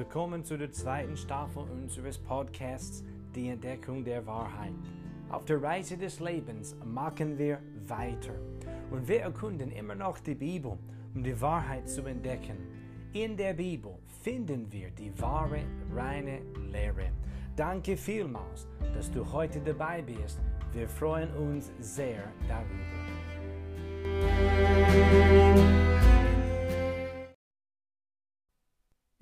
Willkommen zu der zweiten Staffel unseres Podcasts Die Entdeckung der Wahrheit. Auf der Reise des Lebens machen wir weiter und wir erkunden immer noch die Bibel, um die Wahrheit zu entdecken. In der Bibel finden wir die wahre, reine Lehre. Danke vielmals, dass du heute dabei bist. Wir freuen uns sehr darüber.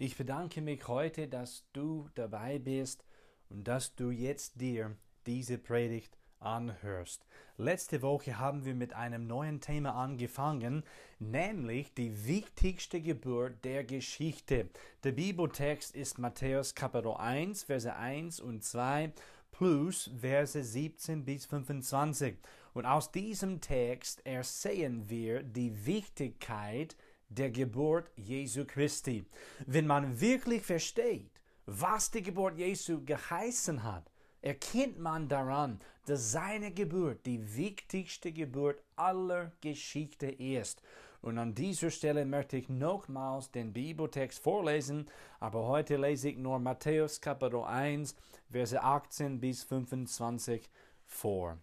Ich bedanke mich heute, dass du dabei bist und dass du jetzt dir diese Predigt anhörst. Letzte Woche haben wir mit einem neuen Thema angefangen, nämlich die wichtigste Geburt der Geschichte. Der Bibeltext ist Matthäus Kapitel 1, Verse 1 und 2 plus Verse 17 bis 25. Und aus diesem Text ersehen wir die Wichtigkeit der Geburt Jesu Christi. Wenn man wirklich versteht, was die Geburt Jesu geheißen hat, erkennt man daran, dass seine Geburt die wichtigste Geburt aller Geschichte ist. Und an dieser Stelle möchte ich nochmals den Bibeltext vorlesen, aber heute lese ich nur Matthäus Kapitel 1, Verse 18 bis 25 vor.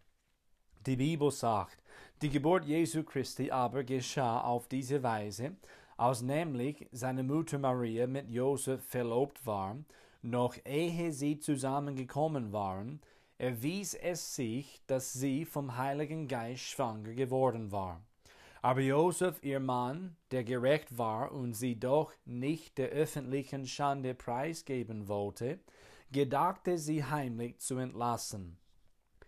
Die Bibel sagt, die Geburt Jesu Christi aber geschah auf diese Weise, als nämlich seine Mutter Maria mit Josef verlobt war, noch ehe sie zusammengekommen waren, erwies es sich, dass sie vom Heiligen Geist schwanger geworden war. Aber Josef, ihr Mann, der gerecht war und sie doch nicht der öffentlichen Schande preisgeben wollte, gedachte sie heimlich zu entlassen.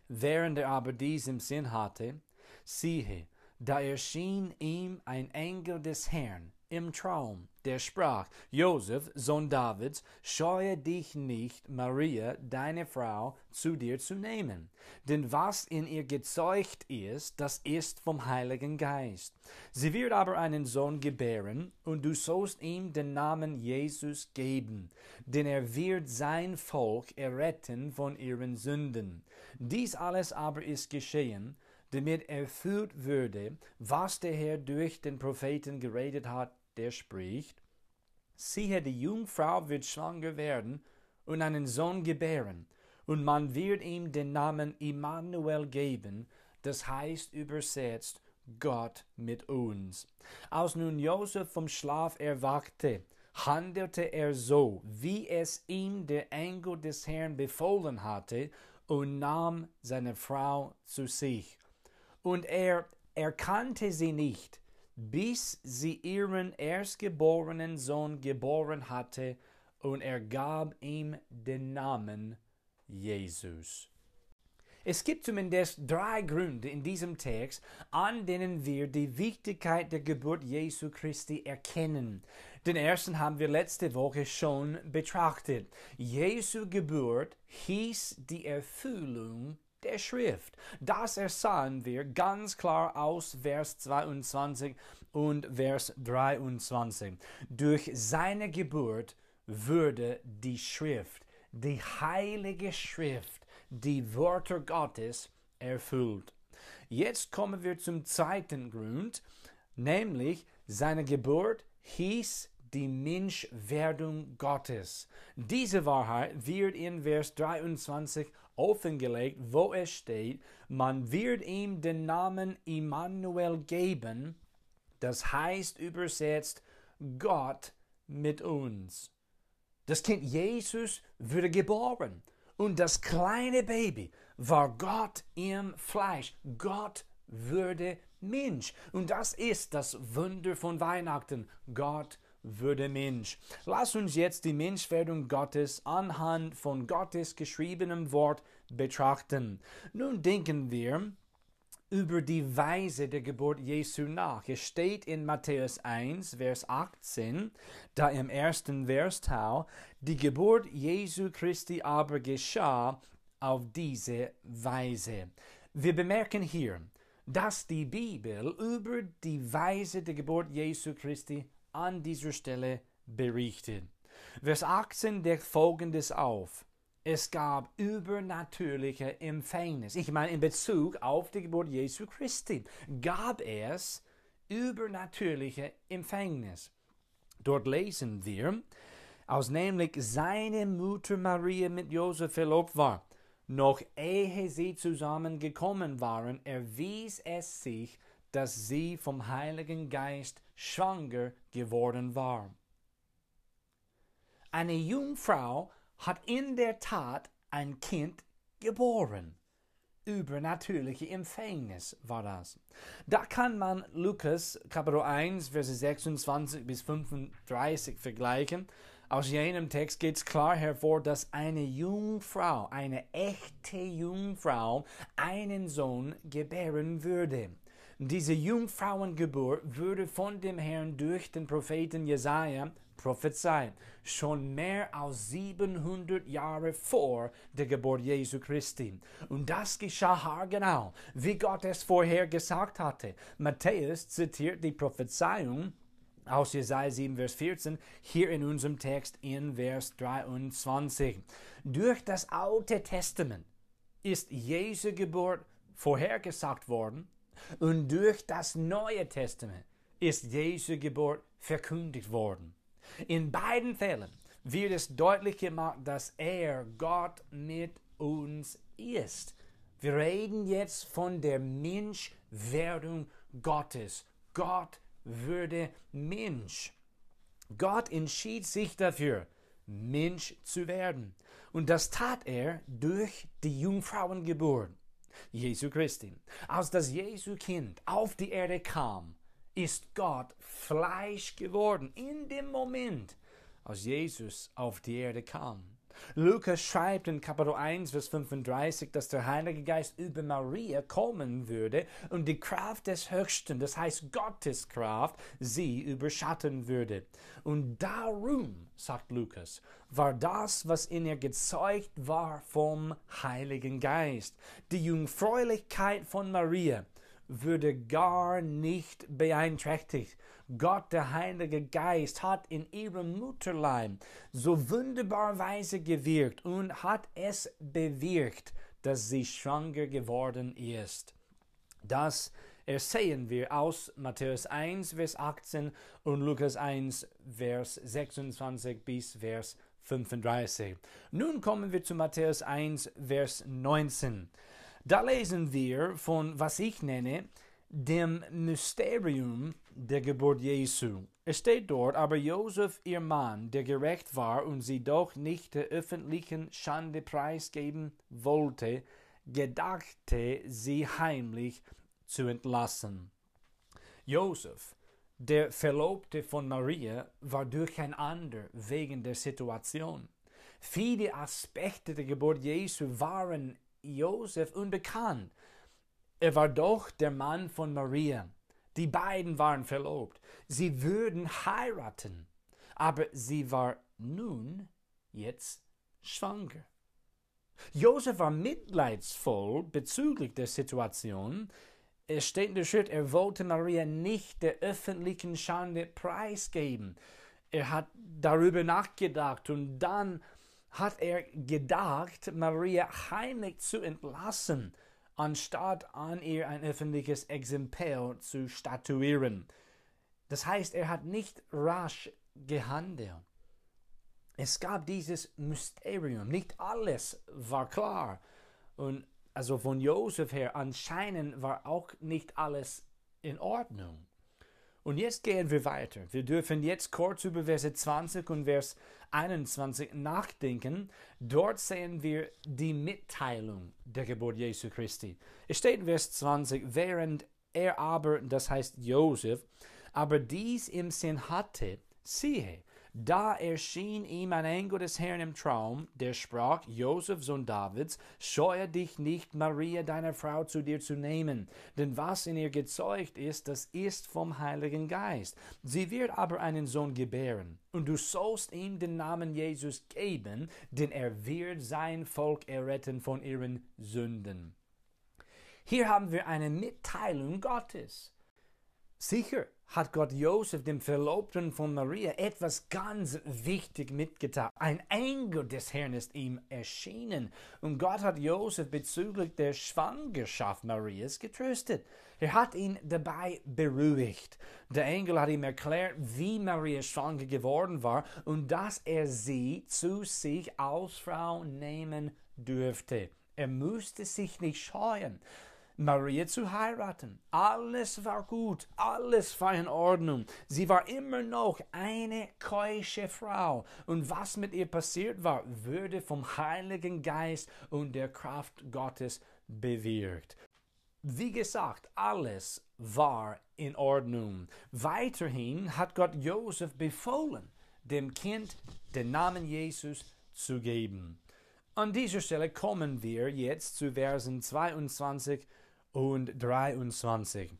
Während er aber dies im Sinn hatte, siehe, da erschien ihm ein Engel des Herrn im Traum, der sprach, Josef, Sohn Davids, scheue dich nicht, Maria, deine Frau, zu dir zu nehmen. Denn was in ihr gezeugt ist, das ist vom Heiligen Geist. Sie wird aber einen Sohn gebären, und du sollst ihm den Namen Jesus geben, denn er wird sein Volk erretten von ihren Sünden. Dies alles aber ist geschehen, damit erfüllt würde, was der Herr durch den Propheten geredet hat, der spricht, siehe, die Jungfrau wird schwanger werden und einen Sohn gebären, und man wird ihm den Namen Immanuel geben, das heißt übersetzt Gott mit uns. Als nun Josef vom Schlaf erwachte, handelte er so, wie es ihm der Engel des Herrn befohlen hatte, und nahm seine Frau zu sich. Und er erkannte sie nicht, bis sie ihren erstgeborenen Sohn geboren hatte, und er gab ihm den Namen Jesus. Es gibt zumindest drei Gründe in diesem Text, an denen wir die Wichtigkeit der Geburt Jesu Christi erkennen. Den ersten haben wir letzte Woche schon betrachtet. Jesu Geburt hieß die Erfüllung der Schrift. Das ersahen wir ganz klar aus Vers 22 und Vers 23. Durch seine Geburt würde die Schrift, die heilige Schrift, die Wörter Gottes erfüllt. Jetzt kommen wir zum zweiten Grund, nämlich seine Geburt hieß die Menschwerdung Gottes. Diese Wahrheit wird in Vers 23 offengelegt, wo es steht, man wird ihm den Namen Immanuel geben, das heißt übersetzt Gott mit uns. Das Kind Jesus wurde geboren und das kleine Baby war Gott im Fleisch. Gott würde Mensch. Und das ist das Wunder von Weihnachten. Gott würde Mensch. Lass uns jetzt die Menschwerdung Gottes anhand von Gottes geschriebenem Wort betrachten. Nun denken wir über die Weise der Geburt Jesu nach. Es steht in Matthäus 1, Vers 18, da im ersten Versteil, die Geburt Jesu Christi aber geschah auf diese Weise. Wir bemerken hier, dass die Bibel über die Weise der Geburt Jesu Christi an dieser Stelle berichtet. Vers 18 deckt folgendes auf. Es gab übernatürliche Empfängnis. Ich meine, in Bezug auf die Geburt Jesu Christi gab es übernatürliche Empfängnis. Dort lesen wir, als nämlich seine Mutter Maria mit Josef verlobt war. Noch ehe sie zusammengekommen waren, erwies es sich, dass sie vom Heiligen Geist schwanger geworden war. Eine Jungfrau hat in der Tat ein Kind geboren. Übernatürliche Empfängnis war das. Da kann man Lukas Kapitel 1, Verse 26 bis 35 vergleichen. Aus jenem Text geht es klar hervor, dass eine Jungfrau, eine echte Jungfrau, einen Sohn gebären würde. Diese Jungfrauengeburt würde von dem Herrn durch den Propheten Jesaja prophezeit, schon mehr als 700 Jahre vor der Geburt Jesu Christi. Und das geschah haargenau, wie Gott es vorher gesagt hatte. Matthäus zitiert die Prophezeiung aus Jesaja 7, Vers 14, hier in unserem Text in Vers 23. Durch das Alte Testament ist Jesu Geburt vorhergesagt worden und durch das Neue Testament ist Jesu Geburt verkündigt worden. In beiden Fällen wird es deutlich gemacht, dass er, Gott, mit uns ist. Wir reden jetzt von der Menschwerdung Gottes. Gott würde Mensch. Gott entschied sich dafür, Mensch zu werden. Und das tat er durch die Jungfrauengeburt Jesu Christi. Als das Jesu Kind auf die Erde kam, ist Gott Fleisch geworden in dem Moment, als Jesus auf die Erde kam. Lukas schreibt in Kapitel 1, Vers 35, dass der Heilige Geist über Maria kommen würde und die Kraft des Höchsten, das heißt Gottes Kraft, sie überschatten würde. Und darum, sagt Lukas, war das, was in ihr gezeugt war vom Heiligen Geist. Die Jungfräulichkeit von Maria würde gar nicht beeinträchtigt. Gott, der Heilige Geist, hat in ihrem Mutterleib so wunderbarweise gewirkt und hat es bewirkt, dass sie schwanger geworden ist. Das ersehen wir aus Matthäus 1, Vers 18 und Lukas 1, Vers 26 bis Vers 35. Nun kommen wir zu Matthäus 1, Vers 19. Da lesen wir von, was ich nenne, dem Mysterium der Geburt Jesu. Es steht dort, aber Josef, ihr Mann, der gerecht war und sie doch nicht der öffentlichen Schande preisgeben wollte, gedachte, sie heimlich zu entlassen. Josef, der Verlobte von Maria, war durcheinander wegen der Situation. Viele Aspekte der Geburt Jesu waren Josef unbekannt. Er war doch der Mann von Maria. Die beiden waren verlobt. Sie würden heiraten. Aber sie war nun jetzt schwanger. Josef war mitleidsvoll bezüglich der Situation. Es steht in der Schrift, er wollte Maria nicht der öffentlichen Schande preisgeben. Er hat darüber nachgedacht und dann hat er gedacht, Maria heimlich zu entlassen, anstatt an ihr ein öffentliches Exempel zu statuieren. Das heißt, er hat nicht rasch gehandelt. Es gab dieses Mysterium, nicht alles war klar. Und also von Josef her anscheinend war auch nicht alles in Ordnung. Und jetzt gehen wir weiter. Wir dürfen jetzt kurz über Verse 20 und Vers 21 nachdenken. Dort sehen wir die Mitteilung der Geburt Jesu Christi. Es steht in Vers 20, während er aber, das heißt Josef, aber dies im Sinn hatte, siehe, da erschien ihm ein Engel des Herrn im Traum, der sprach, Josef, Sohn Davids, scheue dich nicht, Maria, deine Frau, zu dir zu nehmen, denn was in ihr gezeugt ist, das ist vom Heiligen Geist. Sie wird aber einen Sohn gebären, und du sollst ihm den Namen Jesus geben, denn er wird sein Volk erretten von ihren Sünden. Hier haben wir eine Mitteilung Gottes. Sicher hat Gott Josef, dem Verlobten von Maria, etwas ganz wichtig mitgeteilt. Ein Engel des Herrn ist ihm erschienen und Gott hat Josef bezüglich der Schwangerschaft Marias getröstet. Er hat ihn dabei beruhigt. Der Engel hat ihm erklärt, wie Maria schwanger geworden war und dass er sie zu sich als Frau nehmen dürfte. Er musste sich nicht scheuen. Maria zu heiraten. Alles war gut, alles war in Ordnung. Sie war immer noch eine keusche Frau. Und was mit ihr passiert war, würde vom Heiligen Geist und der Kraft Gottes bewirkt. Wie gesagt, alles war in Ordnung. Weiterhin hat Gott Josef befohlen, dem Kind den Namen Jesus zu geben. An dieser Stelle kommen wir jetzt zu Versen 22 und 23.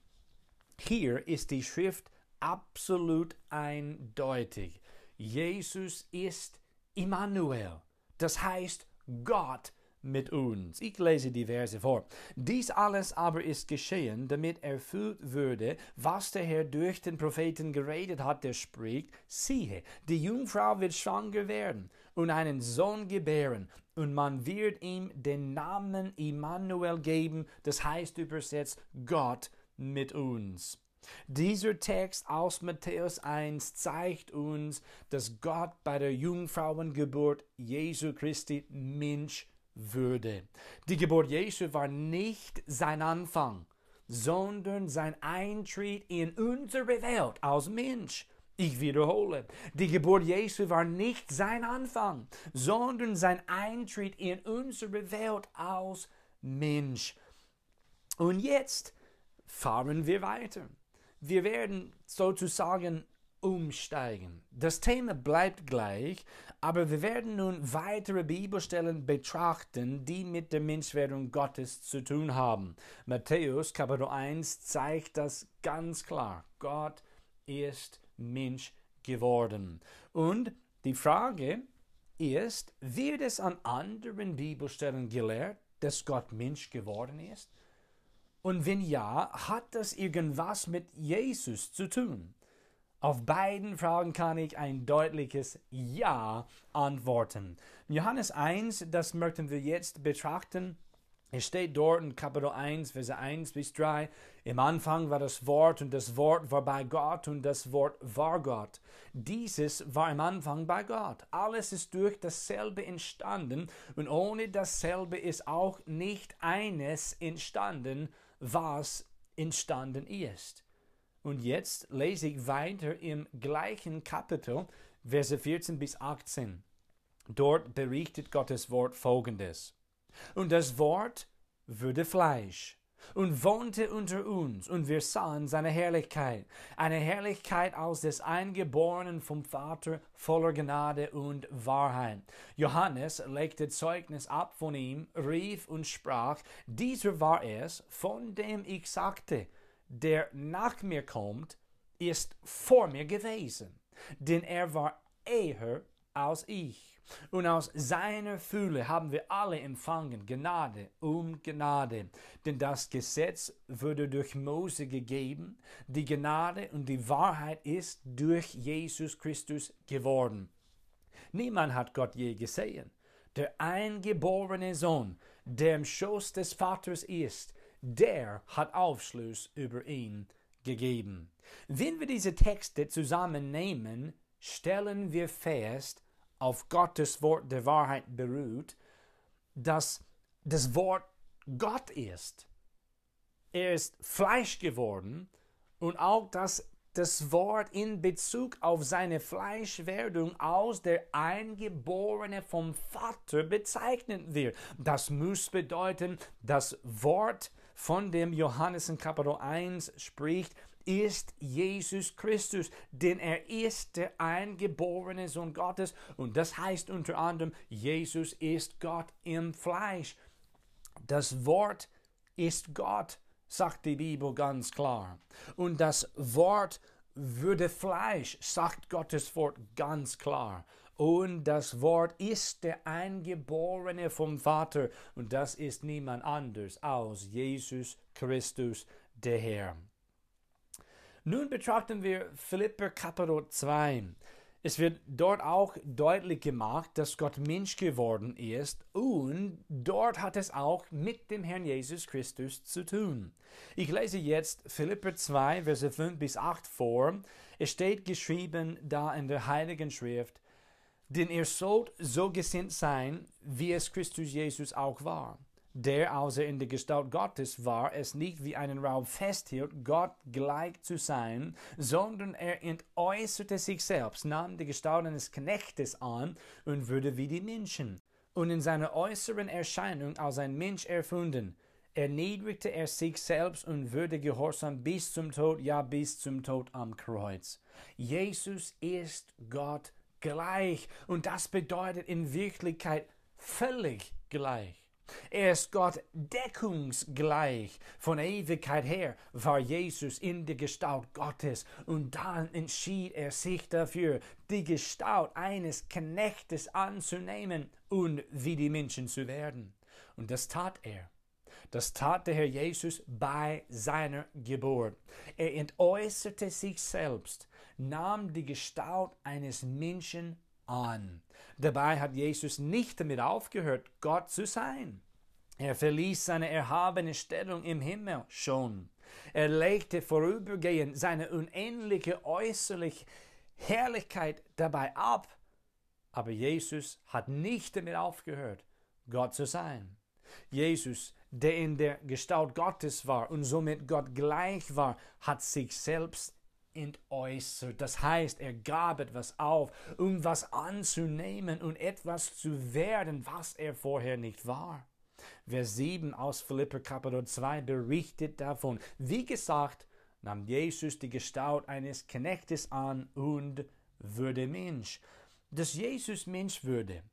Hier ist die Schrift absolut eindeutig. Jesus ist Immanuel, das heißt Gott mit uns. Ich lese die Verse vor. Dies alles aber ist geschehen, damit erfüllt würde, was der Herr durch den Propheten geredet hat, der spricht, siehe, die Jungfrau wird schwanger werden und einen Sohn gebären, und man wird ihm den Namen Immanuel geben, das heißt übersetzt Gott mit uns. Dieser Text aus Matthäus 1 zeigt uns, dass Gott bei der Jungfrauengeburt Jesu Christi Mensch würde. Die Geburt Jesu war nicht sein Anfang, sondern sein Eintritt in unsere Welt als Mensch. Ich wiederhole, die Geburt Jesu war nicht sein Anfang, sondern sein Eintritt in unsere Welt als Mensch. Und jetzt fahren wir weiter. Wir werden sozusagen umsteigen. Das Thema bleibt gleich, aber wir werden nun weitere Bibelstellen betrachten, die mit der Menschwerdung Gottes zu tun haben. Matthäus Kapitel 1 zeigt das ganz klar. Gott ist Mensch geworden. Und die Frage ist, wird es an anderen Bibelstellen gelehrt, dass Gott Mensch geworden ist? Und wenn ja, hat das irgendwas mit Jesus zu tun? Auf beiden Fragen kann ich ein deutliches Ja antworten. Johannes 1, das möchten wir jetzt betrachten. Es steht dort in Kapitel 1, Verse 1 bis 3, im Anfang war das Wort und das Wort war bei Gott und das Wort war Gott. Dieses war im Anfang bei Gott. Alles ist durch dasselbe entstanden und ohne dasselbe ist auch nicht eines entstanden, was entstanden ist. Und jetzt lese ich weiter im gleichen Kapitel, Verse 14 bis 18. Dort berichtet Gottes Wort folgendes. Und das Wort wurde Fleisch und wohnte unter uns, und wir sahen seine Herrlichkeit, eine Herrlichkeit aus des Eingeborenen vom Vater voller Gnade und Wahrheit. Johannes legte Zeugnis ab von ihm, rief und sprach, dieser war es, von dem ich sagte, der nach mir kommt, ist vor mir gewesen, denn er war eher als ich. Und aus seiner Fülle haben wir alle empfangen Gnade um Gnade. Denn das Gesetz wurde durch Mose gegeben, die Gnade und die Wahrheit ist durch Jesus Christus geworden. Niemand hat Gott je gesehen. Der eingeborene Sohn, der im Schoß des Vaters ist, der hat Aufschluss über ihn gegeben. Wenn wir diese Texte zusammennehmen, stellen wir fest, auf Gottes Wort der Wahrheit beruht, dass das Wort Gott ist. Er ist Fleisch geworden und auch, dass das Wort in Bezug auf seine Fleischwerdung aus der Eingeborene vom Vater bezeichnet wird. Das muss bedeuten, das Wort, von dem Johannes in Kapitel 1 spricht, ist Jesus Christus, denn er ist der eingeborene Sohn Gottes und das heißt unter anderem, Jesus ist Gott im Fleisch. Das Wort ist Gott, sagt die Bibel ganz klar. Und das Wort würde Fleisch, sagt Gottes Wort ganz klar. Und das Wort ist der Eingeborene vom Vater und das ist niemand anders als Jesus Christus, der Herr. Nun betrachten wir Philipper Kapitel 2. Es wird dort auch deutlich gemacht, dass Gott Mensch geworden ist und dort hat es auch mit dem Herrn Jesus Christus zu tun. Ich lese jetzt Philipper 2, Verse 5 bis 8 vor. Es steht geschrieben da in der Heiligen Schrift, denn ihr sollt so gesinnt sein, wie es Christus Jesus auch war der, als er in der Gestalt Gottes war, es nicht wie einen Raub festhielt, Gott gleich zu sein, sondern er entäußerte sich selbst, nahm die Gestalt eines Knechtes an und wurde wie die Menschen. Und in seiner äußeren Erscheinung als ein Mensch erfunden, erniedrigte er sich selbst und wurde gehorsam bis zum Tod, ja bis zum Tod am Kreuz. Jesus ist Gott gleich und das bedeutet in Wirklichkeit völlig gleich. Er ist Gott deckungsgleich. Von Ewigkeit her war Jesus in der Gestalt Gottes und dann entschied er sich dafür, die Gestalt eines Knechtes anzunehmen und wie die Menschen zu werden. Und das tat er. Das tat der Herr Jesus bei seiner Geburt. Er entäußerte sich selbst, nahm die Gestalt eines Menschen an. Dabei hat Jesus nicht damit aufgehört, Gott zu sein. Er verließ seine erhabene Stellung im Himmel schon. Er legte vorübergehend seine unendliche äußerliche Herrlichkeit dabei ab. Aber Jesus hat nicht damit aufgehört, Gott zu sein. Jesus, der in der Gestalt Gottes war und somit Gott gleich war, hat sich selbst entäußert. Das heißt, er gab etwas auf, um was anzunehmen und etwas zu werden, was er vorher nicht war. Vers 7 aus Philipper Kapitel 2 berichtet davon. Wie gesagt, nahm Jesus die Gestalt eines Knechtes an und wurde Mensch. Dass Jesus Mensch würde,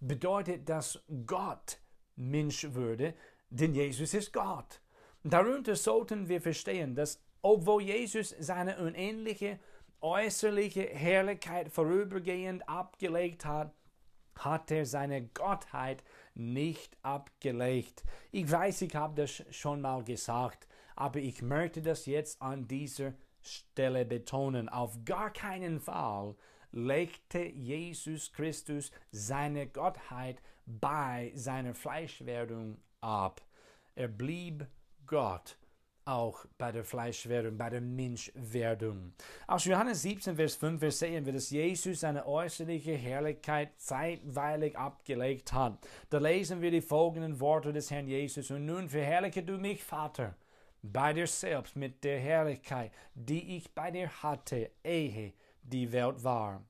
bedeutet, dass Gott Mensch würde, denn Jesus ist Gott. Darunter sollten wir verstehen, dass obwohl Jesus seine unendliche äußerliche Herrlichkeit vorübergehend abgelegt hat, hat er seine Gottheit nicht abgelegt. Ich weiß, ich habe das schon mal gesagt, aber ich möchte das jetzt an dieser Stelle betonen. Auf gar keinen Fall legte Jesus Christus seine Gottheit bei seiner Fleischwerdung ab. Er blieb Gott auch bei der Fleischwerdung, bei der Menschwerdung. Aus Johannes 17, Vers 5 sehen wir, dass Jesus seine äußerliche Herrlichkeit zeitweilig abgelegt hat. Da lesen wir die folgenden Worte des Herrn Jesus. Und nun verherrliche du mich, Vater, bei dir selbst mit der Herrlichkeit, die ich bei dir hatte, ehe die Welt war.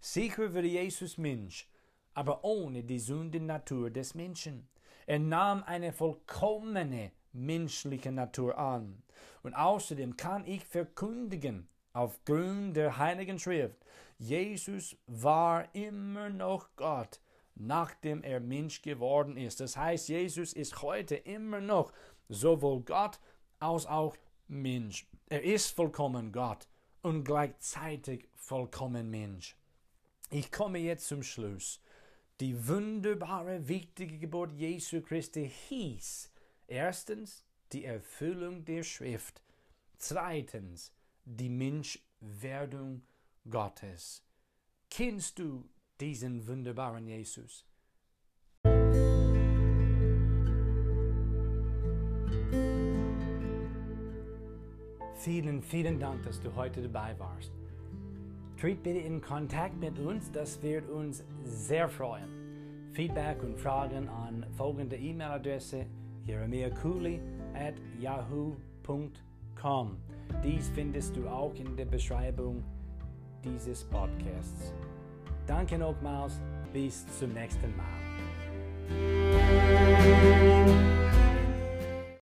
Sicher wurde Jesus Mensch, aber ohne die Sündennatur des Menschen. Er nahm eine vollkommene menschliche Natur an. Und außerdem kann ich verkündigen, aufgrund der Heiligen Schrift, Jesus war immer noch Gott, nachdem er Mensch geworden ist. Das heißt, Jesus ist heute immer noch sowohl Gott als auch Mensch. Er ist vollkommen Gott und gleichzeitig vollkommen Mensch. Ich komme jetzt zum Schluss. Die wunderbare, wichtige Geburt Jesu Christi hieß, Erstens die Erfüllung der Schrift. Zweitens die Menschwerdung Gottes. Kennst du diesen wunderbaren Jesus? Vielen, vielen Dank, dass du heute dabei warst. Tritt bitte in Kontakt mit uns, das wird uns sehr freuen. Feedback und Fragen an folgende E-Mail-Adresse jeremiahcooley at yahoo.com. Dies findest du auch in der Beschreibung dieses Podcasts. Danke nochmals, bis zum nächsten Mal.